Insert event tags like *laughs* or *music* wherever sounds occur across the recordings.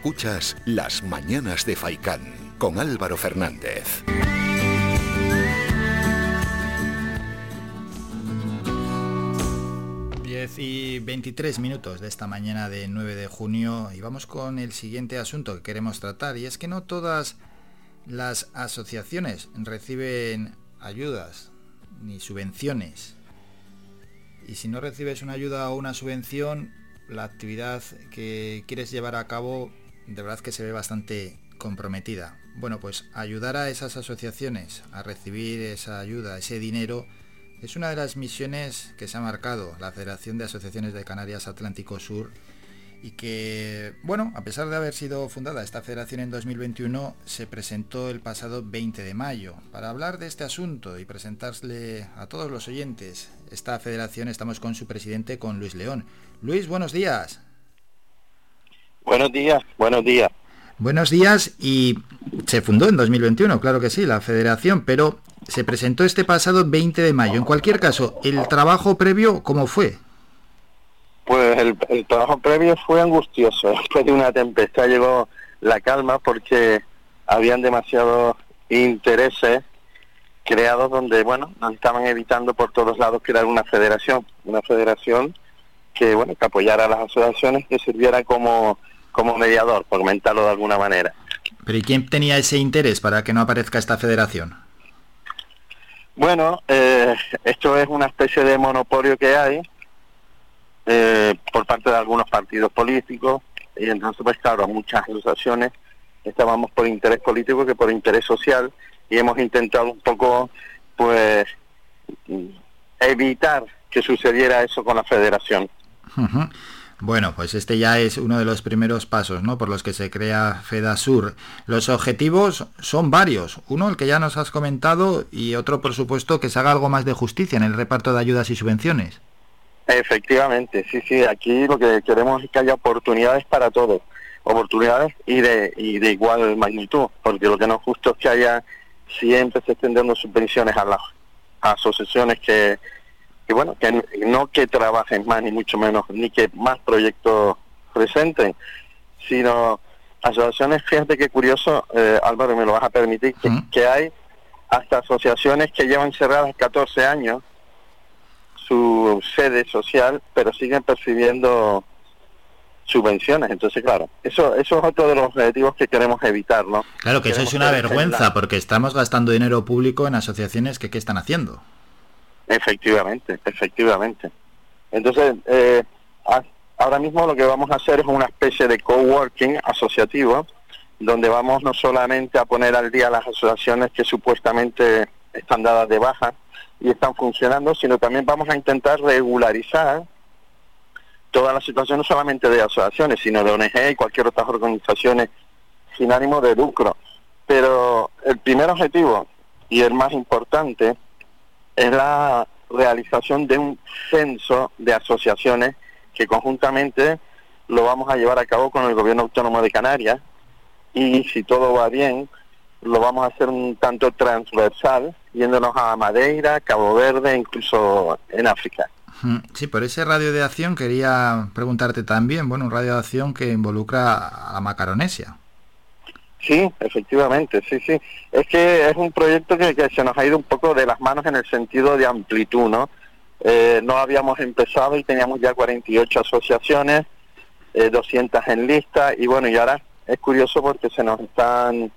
Escuchas Las Mañanas de Faicán con Álvaro Fernández. y 23 minutos de esta mañana de 9 de junio y vamos con el siguiente asunto que queremos tratar y es que no todas las asociaciones reciben ayudas ni subvenciones y si no recibes una ayuda o una subvención la actividad que quieres llevar a cabo de verdad que se ve bastante comprometida. Bueno, pues ayudar a esas asociaciones a recibir esa ayuda, ese dinero, es una de las misiones que se ha marcado la Federación de Asociaciones de Canarias Atlántico Sur y que, bueno, a pesar de haber sido fundada esta federación en 2021, se presentó el pasado 20 de mayo. Para hablar de este asunto y presentarle a todos los oyentes esta federación, estamos con su presidente, con Luis León. Luis, buenos días. Buenos días, buenos días. Buenos días y se fundó en 2021, claro que sí, la federación, pero se presentó este pasado 20 de mayo. En cualquier caso, ¿el trabajo previo cómo fue? Pues el, trabajo previo fue angustioso. *laughs* Después de una tempestad llegó la calma porque habían demasiados intereses creados donde, bueno, nos estaban evitando por todos lados crear una federación, una federación que, bueno, que apoyara a las asociaciones, que sirviera como, como mediador, por comentarlo de alguna manera. ¿Pero y quién tenía ese interés para que no aparezca esta federación? Bueno, eh, esto es una especie de monopolio que hay eh, por parte de algunos partidos políticos y entonces pues claro, muchas asociaciones estábamos por interés político que por interés social y hemos intentado un poco pues evitar que sucediera eso con la federación. Bueno, pues este ya es uno de los primeros pasos, ¿no? Por los que se crea FEDASUR. Los objetivos son varios. Uno, el que ya nos has comentado, y otro, por supuesto, que se haga algo más de justicia en el reparto de ayudas y subvenciones. Efectivamente, sí, sí. Aquí lo que queremos es que haya oportunidades para todos. Oportunidades y de, y de igual magnitud. Porque lo que no es justo es que haya siempre se estén dando subvenciones a las asociaciones que y bueno, que no que trabajen más ni mucho menos, ni que más proyectos presenten, sino asociaciones, fíjate qué curioso, eh, Álvaro, me lo vas a permitir, que, hay hasta asociaciones que llevan cerradas 14 años su sede social, pero siguen percibiendo subvenciones. Entonces, claro, eso, eso es otro de los objetivos que queremos evitar, ¿no? Claro, que eso es una vergüenza, porque estamos gastando dinero público en asociaciones que ¿qué están haciendo? Efectivamente, efectivamente. Entonces, eh, ahora mismo lo que vamos a hacer es una especie de coworking asociativo, donde vamos no solamente a poner al día las asociaciones que supuestamente están dadas de baja y están funcionando, sino también vamos a intentar regularizar toda la situación, no solamente de asociaciones, sino de ONG y cualquier otras organizaciones sin ánimo de lucro. Pero el primer objetivo y el más importante es la realización de un censo de asociaciones que conjuntamente lo vamos a llevar a cabo con el Gobierno Autónomo de Canarias y si todo va bien lo vamos a hacer un tanto transversal yéndonos a Madeira, Cabo Verde, incluso en África. Sí, por ese radio de acción quería preguntarte también, bueno, un radio de acción que involucra a Macaronesia. Sí, efectivamente, sí, sí. Es que es un proyecto que, se nos ha ido un poco de las manos en el sentido de amplitud, ¿no? Eh, no habíamos empezado y teníamos ya 48 asociaciones, eh, 200 en lista y bueno, y ahora es curioso porque se nos están,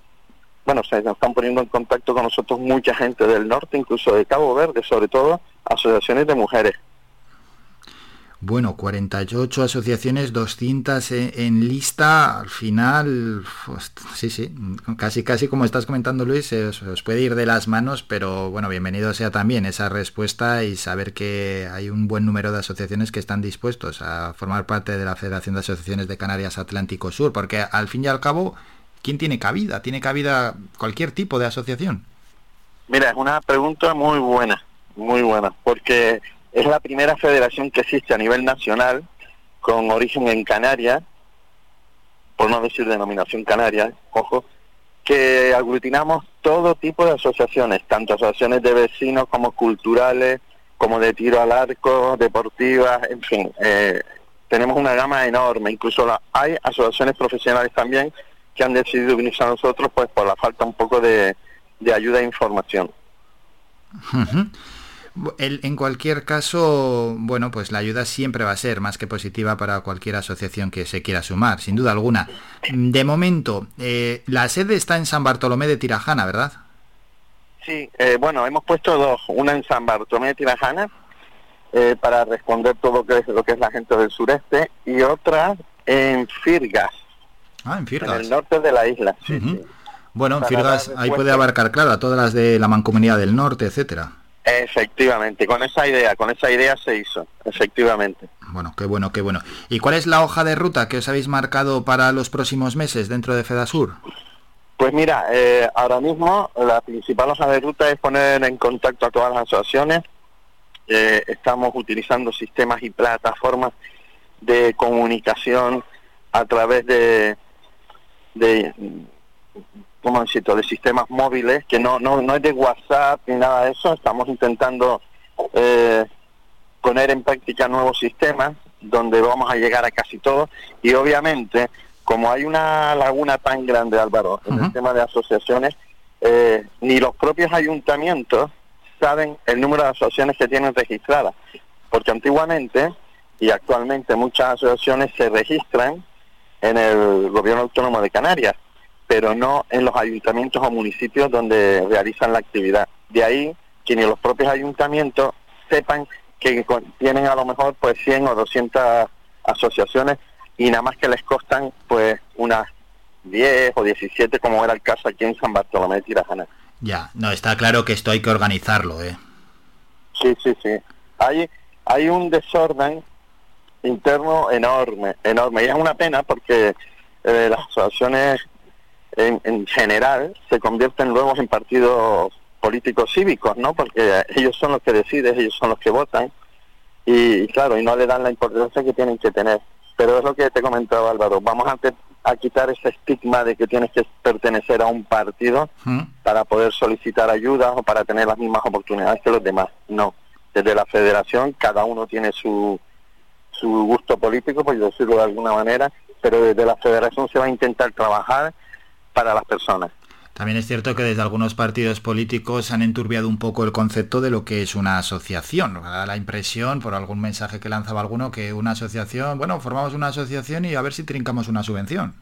bueno, se nos están poniendo en contacto con nosotros mucha gente del norte, incluso de Cabo Verde, sobre todo asociaciones de mujeres. Bueno, 48 asociaciones, 200 en, lista, al final, pues, sí, sí, casi, casi como estás comentando Luis, se os, puede ir de las manos, pero bueno, bienvenido sea también esa respuesta y saber que hay un buen número de asociaciones que están dispuestos a formar parte de la Federación de Asociaciones de Canarias Atlántico Sur, porque al fin y al cabo, ¿quién tiene cabida? ¿Tiene cabida cualquier tipo de asociación? Mira, es una pregunta muy buena, muy buena, porque es la primera federación que existe a nivel nacional con origen en Canarias, por no decir denominación canaria, ojo, que aglutinamos todo tipo de asociaciones, tanto asociaciones de vecinos como culturales, como de tiro al arco, deportivas, en fin. Eh, tenemos una gama enorme, incluso hay asociaciones profesionales también que han decidido unirse a nosotros pues por la falta un poco de, ayuda e información. En cualquier caso, bueno, pues la ayuda siempre va a ser más que positiva para cualquier asociación que se quiera sumar, sin duda alguna. De momento, eh, la sede está en San Bartolomé de Tirajana, ¿verdad? Sí, eh, bueno, hemos puesto dos, una en San Bartolomé de Tirajana eh, para responder todo lo que, es, lo que es la gente del sureste y otra en Firgas. Ah, en Firgas. En el norte de la isla, Bueno, en Firgas ahí puede abarcar, claro, a todas las de la Mancomunidad del Norte, etcétera. Efectivamente, con esa idea, con esa idea se hizo, efectivamente. Bueno, qué bueno, qué bueno. ¿Y cuál es la hoja de ruta que os habéis marcado para los próximos meses dentro de FEDASUR? Pues mira, eh, ahora mismo la principal hoja de ruta es poner en contacto a todas las asociaciones. Eh, estamos utilizando sistemas y plataformas de comunicación a través de, de ¿cómo decirlo?, de sistemas móviles, que no, no, no es de WhatsApp ni nada de eso. Estamos intentando eh, poner en práctica nuevos sistemas donde vamos a llegar a casi todo y obviamente como hay una laguna tan grande, Álvaro, en el tema de asociaciones, eh, ni los propios ayuntamientos saben el número de asociaciones que tienen registradas, porque antiguamente y actualmente muchas asociaciones se registran en el gobierno autónomo de Canarias, pero no en los ayuntamientos o municipios donde realizan la actividad. De ahí que ni los propios ayuntamientos sepan que tienen a lo mejor pues 100 o 200 asociaciones y nada más que les costan pues unas 10 o 17 como era el caso aquí en San Bartolomé de Tirajana. Ya, no, está claro que esto hay que organizarlo, ¿eh? Sí, sí, sí. Hay, hay un desorden interno enorme, enorme. Y es una pena porque eh, las asociaciones en, en, general se convierten luego en partidos políticos cívicos, ¿no? Porque ellos son los que deciden, ellos son los que votan. y claro, y no le dan la importancia que tienen que tener. Pero es lo que te comentaba Álvaro, vamos a, a quitar ese estigma de que tienes que pertenecer a un partido ¿Mm? para poder solicitar ayuda o para tener las mismas oportunidades que los demás. No, desde la federación cada uno tiene su, su gusto político, por decirlo de alguna manera, pero desde la federación se va a intentar trabajar para las personas. También es cierto que desde algunos partidos políticos han enturbiado un poco el concepto de lo que es una asociación. Da la impresión, por algún mensaje que lanzaba alguno, que una asociación, bueno, formamos una asociación y a ver si trincamos una subvención.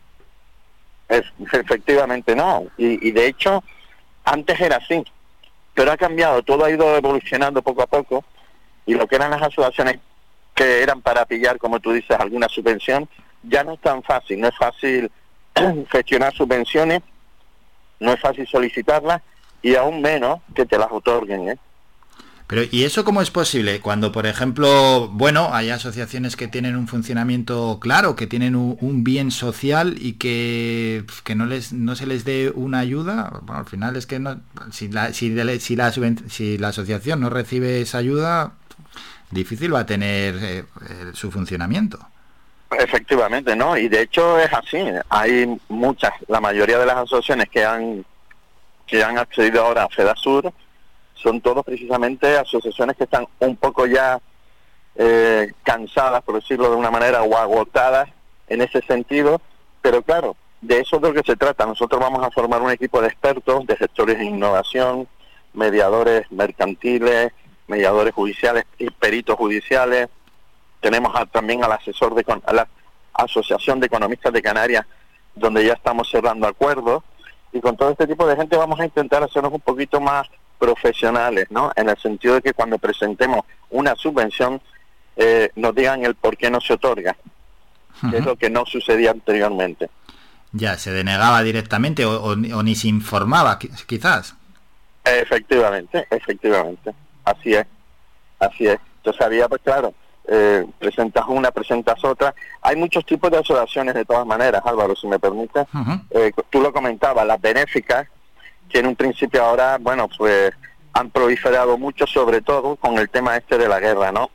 Es, efectivamente no. Y, y de hecho, antes era así. Pero ha cambiado, todo ha ido evolucionando poco a poco. Y lo que eran las asociaciones que eran para pillar, como tú dices, alguna subvención, ya no es tan fácil. No es fácil *clears throat* gestionar subvenciones no es fácil solicitarlas y aún menos que te las otorguen. ¿eh? Pero ¿y eso cómo es posible? Cuando, por ejemplo, bueno, hay asociaciones que tienen un funcionamiento claro, que tienen un, bien social y que, que, no les no se les dé una ayuda, bueno, al final es que no, si, la, si, si, la, si la asociación no recibe esa ayuda, difícil va a tener eh, su funcionamiento. Efectivamente, ¿no? Y de hecho es así. Hay muchas, la mayoría de las asociaciones que han que han accedido ahora a FEDASUR son todos precisamente asociaciones que están un poco ya eh, cansadas, por decirlo de una manera, o agotadas en ese sentido. Pero claro, de eso es de lo que se trata. Nosotros vamos a formar un equipo de expertos, de gestores de innovación, mediadores mercantiles, mediadores judiciales y peritos judiciales, tenemos también al asesor de a la Asociación de Economistas de Canarias, donde ya estamos cerrando acuerdos. Y con todo este tipo de gente vamos a intentar hacernos un poquito más profesionales, ¿no? En el sentido de que cuando presentemos una subvención eh, nos digan el por qué no se otorga, que es lo que no sucedía anteriormente. Ya, se denegaba directamente o, o ni se informaba, quizás. Efectivamente, efectivamente. Así es, así es. Yo sabía, pues claro, eh, presentas una, presentas otra. Hay muchos tipos de asociaciones de todas maneras, Álvaro, si me permite. Eh, tú lo comentabas, las benéficas, que en un principio ahora, bueno, pues han proliferado mucho, sobre todo con el tema este de la guerra, ¿no?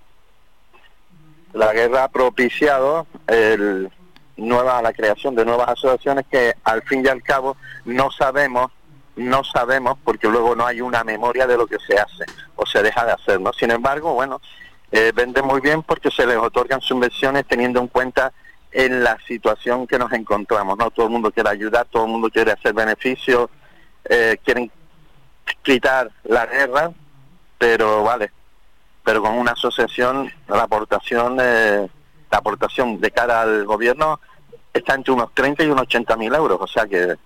La guerra ha propiciado el, nueva, la creación de nuevas asociaciones que al fin y al cabo no sabemos no sabemos porque luego no hay una memoria de lo que se hace o se deja de hacer, ¿no? Sin embargo, bueno, eh, vende muy bien porque se les otorgan subvenciones teniendo en cuenta en la situación que nos encontramos, ¿no? Todo el mundo quiere ayudar, todo el mundo quiere hacer beneficios, eh, quieren quitar la guerra, pero vale, pero con una asociación la aportación, eh, la aportación de cara al gobierno está entre unos 30 y unos 80 mil euros, o sea que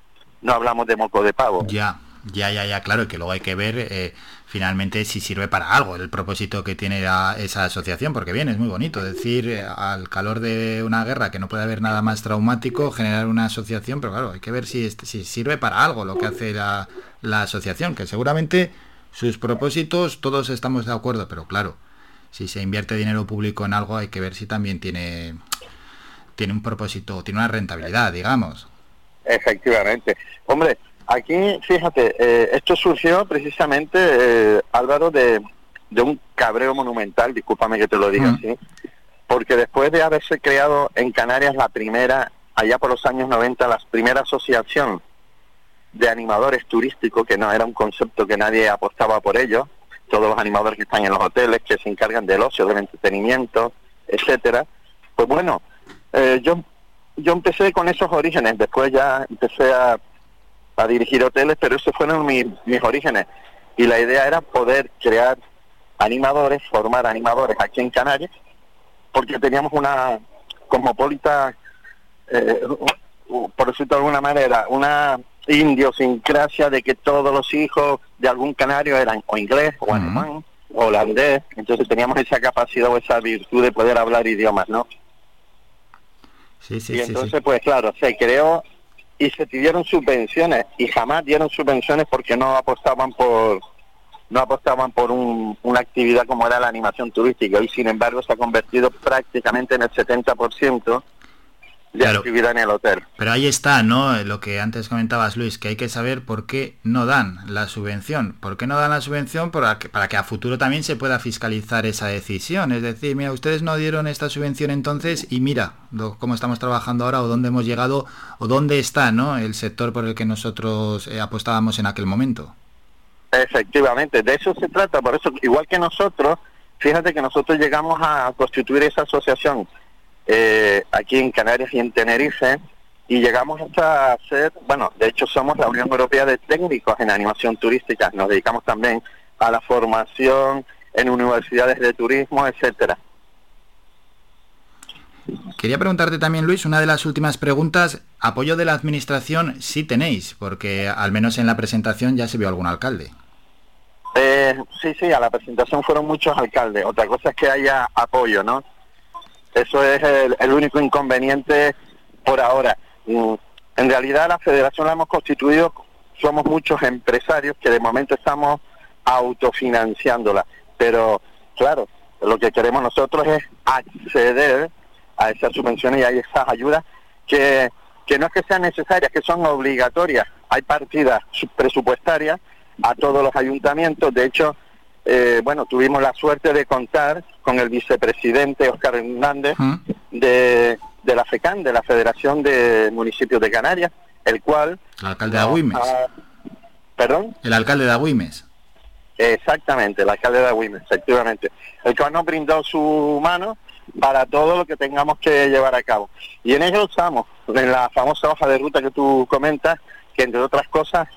no hablamos de moco de pavo. Ya, ya, ya, ya, claro, que luego hay que ver eh, finalmente si sirve para algo el propósito que tiene esa asociación, porque bien, es muy bonito decir eh, al calor de una guerra que no puede haber nada más traumático, generar una asociación, pero claro, hay que ver si, si sirve para algo lo que hace la, la asociación, que seguramente sus propósitos todos estamos de acuerdo, pero claro, si se invierte dinero público en algo hay que ver si también tiene tiene un propósito, tiene una rentabilidad, digamos. Efectivamente. Hombre, aquí, fíjate, eh, esto surgió precisamente, eh, Álvaro, de, de, un cabreo monumental, discúlpame que te lo diga así, porque después de haberse creado en Canarias la primera, allá por los años 90, la primera asociación de animadores turísticos, que no era un concepto que nadie apostaba por ello, todos los animadores que están en los hoteles, que se encargan del ocio, del entretenimiento, etcétera, pues bueno, eh, yo, yo empecé con esos orígenes, después ya empecé a, a dirigir hoteles, pero esos fueron mis, mis orígenes. Y la idea era poder crear animadores, formar animadores aquí en Canarias, porque teníamos una cosmopolita, eh, por decirlo de alguna manera, una idiosincrasia de que todos los hijos de algún canario eran o inglés o alemán o holandés, entonces teníamos esa capacidad o esa virtud de poder hablar idiomas, ¿no? y entonces, pues claro, se creó y se pidieron subvenciones y jamás dieron subvenciones porque no apostaban por no apostaban por una actividad como era la animación turística y sin embargo se ha convertido prácticamente en el 70% de actividad en el hotel. Pero ahí está, ¿no? Lo que antes comentabas, Luis, que hay que saber por qué no dan la subvención. ¿Por qué no dan la subvención? Para que, para que a futuro también se pueda fiscalizar esa decisión. Es decir, mira, ustedes no dieron esta subvención entonces y mira cómo estamos trabajando ahora o dónde hemos llegado o dónde está, ¿no? El sector por el que nosotros eh, apostábamos en aquel momento. Efectivamente, de eso se trata. Por eso, igual que nosotros, fíjate que nosotros llegamos a constituir esa asociación eh, aquí en Canarias y en Tenerife y llegamos hasta ser, bueno, de hecho somos la Unión Europea de Técnicos en Animación Turística, nos dedicamos también a la formación en universidades de turismo, etcétera. Quería preguntarte también, Luis, una de las últimas preguntas, apoyo de la administración sí tenéis, porque al menos en la presentación ya se vio algún alcalde. Eh, sí, sí, a la presentación fueron muchos alcaldes. Otra cosa es que haya apoyo, ¿no? Eso es el, único inconveniente por ahora. Mm, en realidad la federación la hemos constituido, somos muchos empresarios que de momento estamos autofinanciándola, pero claro, lo que queremos nosotros es acceder a esas subvenciones y a esas ayudas que, que no es que sean necesarias, que son obligatorias. Hay partidas presupuestarias a todos los ayuntamientos, de hecho, eh, bueno, tuvimos la suerte de contar con el vicepresidente Oscar Hernández de, de, la FECAN, de la Federación de Municipios de Canarias, el cual... El alcalde de Agüimes. ¿Perdón? El alcalde de Agüimes. Exactamente, el alcalde de Agüimes, efectivamente. El cual nos brindó su mano para todo lo que tengamos que llevar a cabo. Y en ello estamos, en la famosa hoja de ruta que tú comentas, que entre otras cosas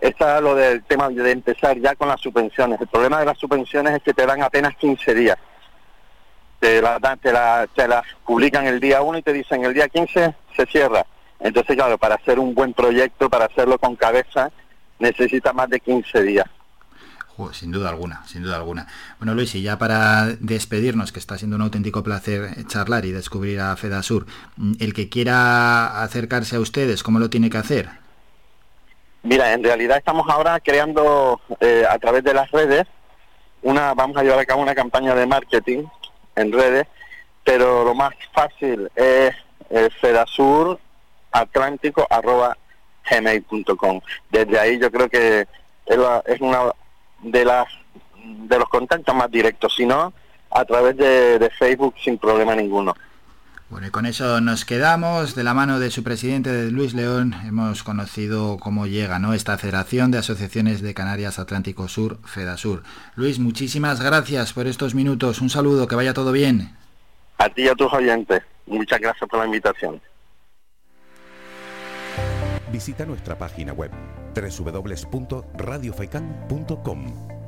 está lo del tema de empezar ya con las subvenciones. El problema de las subvenciones es que te dan apenas 15 días. Te las te la, te la publican el día 1 y te dicen el día 15 se cierra. Entonces, claro, para hacer un buen proyecto, para hacerlo con cabeza, necesita más de 15 días. sin duda alguna, sin duda alguna. Bueno, Luis, y ya para despedirnos, que está siendo un auténtico placer charlar y descubrir a FEDASUR, el que quiera acercarse a ustedes, ¿cómo lo tiene que hacer? Mira, en realidad estamos ahora creando eh, a través de las redes una, vamos a llevar a cabo una campaña de marketing en redes, pero lo más fácil es eh, gmail.com. Desde ahí yo creo que es una de las de los contactos más directos, si no, a través de, de Facebook sin problema ninguno. Bueno, y con eso nos quedamos. De la mano de su presidente, de Luis León, hemos conocido cómo llega ¿no? esta Federación de Asociaciones de Canarias Atlántico Sur, FEDASUR. Luis, muchísimas gracias por estos minutos. Un saludo, que vaya todo bien. A ti y a tus oyentes. Muchas gracias por la invitación. Visita nuestra página web www.radiofaikan.com